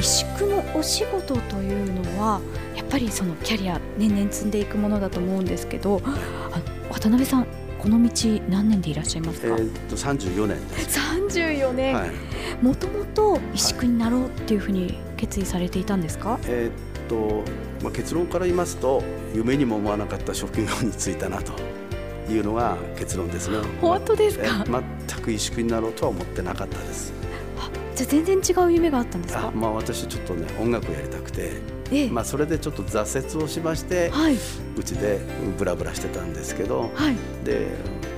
石工のお仕事というのはやっぱりそのキャリア年々積んでいくものだと思うんですけど、渡辺さんこの道何年でいらっしゃいますか、えー、っと34年です。34年、もともと石工になろうっていうふうに決意されていたんですか、えー、っと、まあ、結論から言いますと夢にも思わなかった職業に就いたなと。いうのが結論ですね。本当ですか、ま、全く石工になろうとは思ってなかったですじゃあ全然違う夢があったんですか？まあ私ちょっとね音楽をやりたくてええ、まあ、それでちょっと挫折をしまして、はい、うちでブラブラしてたんですけど、はい、で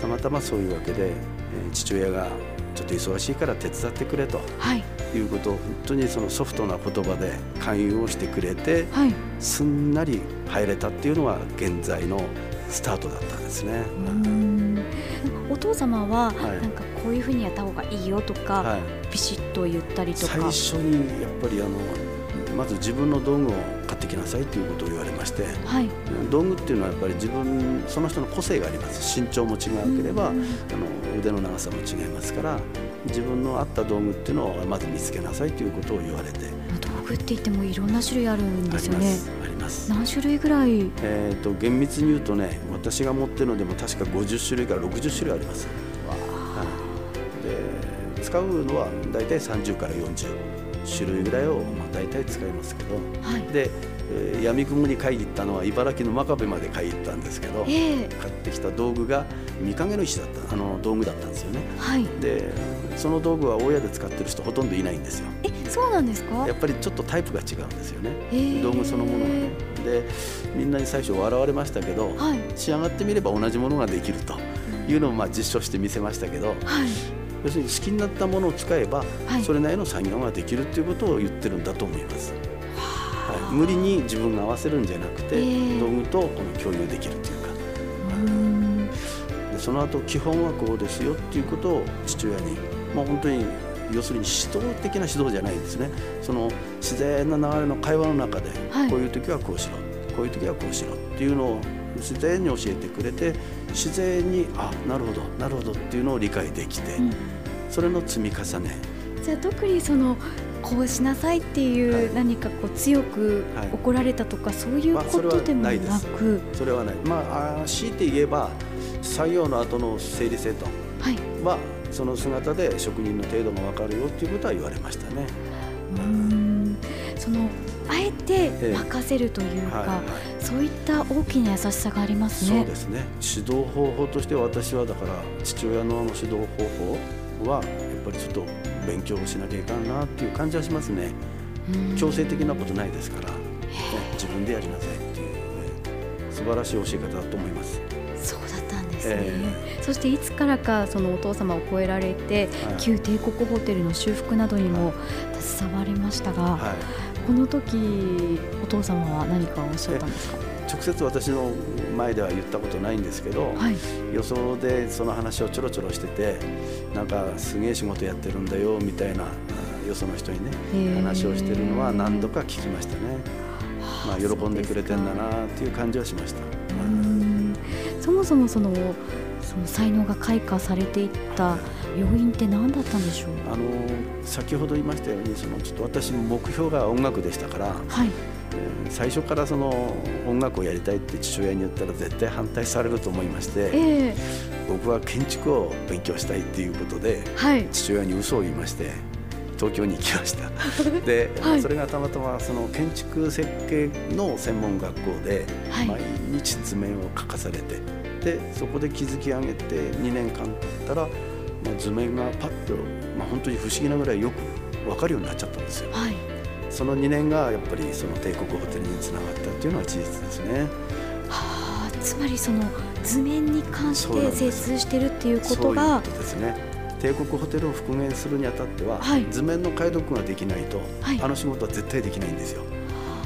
たまたまそういうわけで、えー、父親がちょっと忙しいから手伝ってくれと、はい、いうことを本当にそのソフトな言葉で勧誘をしてくれて、はい、すんなり入れたっていうのが現在のスタートだったんですね。お父様は、なんかこういうふうにやった方がいいよとか、はい、ビシッと言ったりとか。最初にやっぱりあのまず自分の道具を買ってきなさいということを言われまして、はい、道具っていうのはやっぱり自分その人の個性があります。身長も違うければ、あの腕の長さも違いますから自分の合った道具っていうのをまず見つけなさいということを言われて。道具って言ってもいろんな種類あるんですよね。あります。何種類ぐらい？えっ、と厳密に言うとね私が持ってるのでも確か50種類から60種類あります。はい、で使うのは大体30から40種類ぐらいをまあ大体使いますけど、はい、で、えー、闇雲に買いに行ったのは茨城の真壁まで買いに行ったんですけど、えー、買ってきた道具が御影の石だったあの道具だったんですよね、はい、でその道具は大家で使ってる人ほとんどいないんですよ。えそうなんですか？やっぱりちょっとタイプが違うんですよね、え。ー、道具そのものがね。でみんなに最初笑われましたけど、はい、仕上がってみれば同じものができるというのをまあ実証してみせましたけど、はい、要するに好きになったものを使えば、それなりの作業ができるということを言ってるんだと思います。はい、無理に自分が合わせるんじゃなくて、道具とこの共有できるというか、でその後基本はこうですよっていうことを父親に、まあ、本当に要するに指導的な指導じゃないんですね。その自然な流れの会話の中で、はい、こういう時はこうしろこういう時はこうしろっていうのを自然に教えてくれて自然にあなるほどなるほどっていうのを理解できて、うん、それの積み重ね。じゃあ特にそのこうしなさいっていう何かこう強く怒られたとか、そういうことでもなく、それはない。まあ強いて言えば作業の後の整理整頓は、その姿で職人の程度が分かるよっていうことは言われましたね。うん。そのあえて任せるというか、えはいはい、そういった大きな優しさがありますね。そうですね。指導方法として私はだから父親の指導方法はやっぱりちょっと勉強しなきゃいかんなっていう感じはしますね。強制的なことないですから、ね、自分でやりなさいっていう、ね、素晴らしい教え方だと思います。そうだったんですね、えー、そしていつからかそのお父様を超えられて、はい、旧帝国ホテルの修復などにも携わりましたが、はい。この時お父様は何かおっしゃったんですか？直接私の前では言ったことないんですけど、はい、予想でその話をちょろちょろしててなんかすげえ仕事やってるんだよみたいなよその人にね話をしてるのは何度か聞きましたね。まあ、喜んでくれてんだなっていう感じはしました。そもそもそのその才能が開花されていった要因って何だったんでしょう？あの先ほど言いましたようにそのちょっと私目標が音楽でしたから、はい。えー、最初からその音楽をやりたいって父親に言ったら絶対反対されると思いまして、えー、僕は建築を勉強したいっていうことで、はい、父親に嘘を言いまして。東京に行きました。で、はい、それがたまたまその建築設計の専門学校で毎日図面を書かされて、でそこで築き上げて2年間経ったら、まあ、図面がパッと、まあ、本当に不思議なぐらいよく分かるようになっちゃったんですよ。はい、その2年がやっぱりその帝国ホテルにつながったっていうのは事実ですね。はあ、つまりその図面に関して精通してるっていうことが。そうですね。帝国ホテルを復元するにあたっては、はい、図面の解読ができないと、はい、あの仕事は絶対できないんですよ。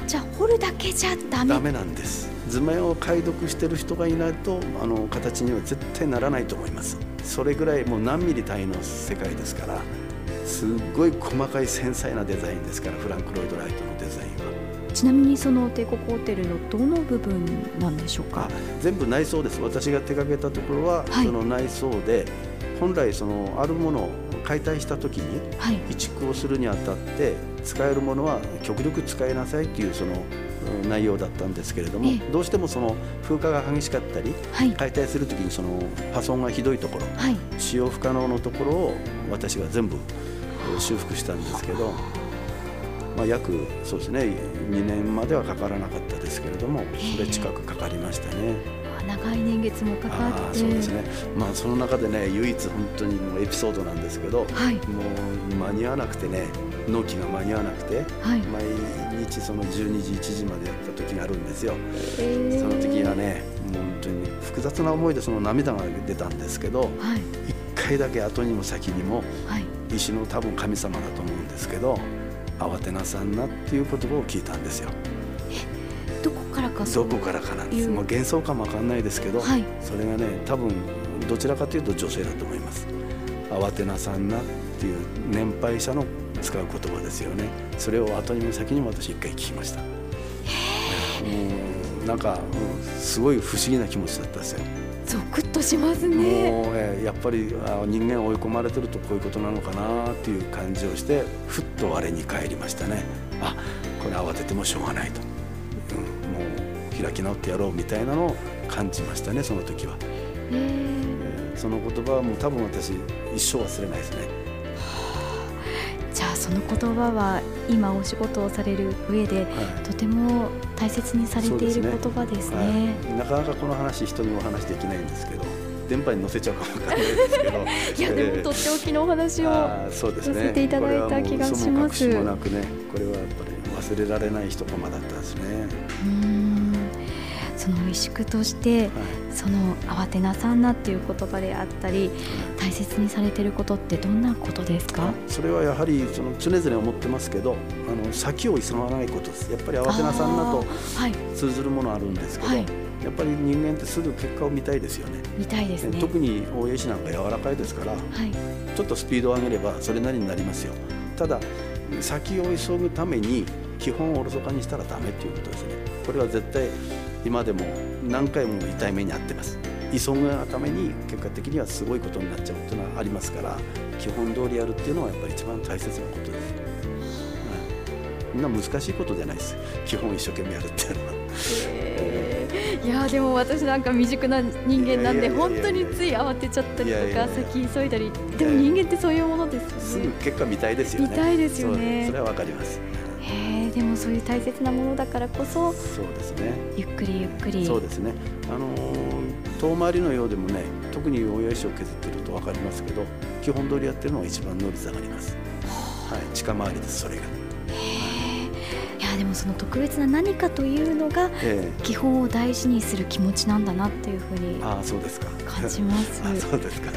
じゃあ彫るだけじゃダメ？ダメなんです図面を解読してる人がいないとあの形には絶対ならないと思いますそれぐらいもう何ミリ単位の世界ですからすっごい細かい繊細なデザインですからフランク・ロイド・ライトのデザインは。ちなみにその帝国ホテルのどの部分なんでしょうか？全部内装です。私が手掛けたところは、はい、その内装で本来そのあるもの解体した時に、移築をするにあたって使えるものは極力使いなさいっていうその内容だったんですけれども、どうしてもその風化が激しかったり、解体する時にその破損がひどいところ、使用不可能のところを私が全部修復したんですけど。まあ、約そうですね2年まではかからなかったですけれどもそれ近くかかりましたね。長い年月もかかって。そうですね、まあ、その中でね唯一本当にもうエピソードなんですけど、はい、もう間に合わなくてね納期が間に合わなくて、はい、毎日その12時1時までやった時があるんですよ、えー、その時はねもう本当に複雑な思いでその涙が出たんですけど、はい、1回だけ後にも先にも、はい、石の多分神様だと思うんですけど慌てなさんなっていう言葉を聞いたんですよ。どこからかどこからかなんです。もう幻想かもわかんないですけど、はい、それがね多分どちらかというと女性だと思います。慌てなさんなっていう年配者の使う言葉ですよね。それを後にも先にも私一回聞きました。もうなんかすごい不思議な気持ちだったですよゾクッとしますね。もう、えやっぱりあ人間追い込まれてるとこういうことなのかなっていう感じをしてふっと我に返りましたね。あこれ慌ててもしょうがないと。開き直ってやろうみたいなのを感じましたねその時は、えー、その言葉はもう多分私一生忘れないですね、じゃあその言葉は今お仕事をされる上で、はい、とても大切にされている言葉ですね、ねはい、なかなかこの話人にお話できないんですけど電波に乗せちゃうかもわかんないですけど。いやでもとっておきのお話をさせていただいた気がします。これはもなくね。これはやっぱり忘れられない一コマだったですね。うんその萎縮として、はい、その慌てなさんなっていう言葉であったり、大切にされてることってどんなことですか？それはやはりその常々思ってますけどあの先を急がないことです。やっぱり慌てなさんなと通ずるものあるんですけど、はい、やっぱり人間ってすぐ結果を見たいですよね。見たいですね。特に大江市なんか柔らかいですから、はい、ちょっとスピードを上げればそれなりになりますよ。ただ先を急ぐために基本をおろそかにしたらダメっていうことですね。これは絶対今でも何回も痛い目に遭ってます。急ぐがために結果的にはすごいことになっちゃうっていうのはありますから基本通りやるっていうのはやっぱり一番大切なことです、うん、そんな難しいことじゃないです。基本一生懸命やるっていうのは。いやでも私なんか未熟な人間なんで本当につい慌てちゃったりとか先急いだり。でも人間ってそういうものですよね。すぐ結果見たいですよね。見たいですよね。それはわかりますへえでもそういう大切なものだからこそそうですね。ゆっくりゆっくり。そうですね。あの遠回りのようでもね特に大谷石を削ってると分かりますけど基本通りやってるのが一番乗り下がります、はい、近回りですそれが。いやでもその特別な何かというのが基本を大事にする気持ちなんだなっていうふうにあそうですか。感じます。あそうですか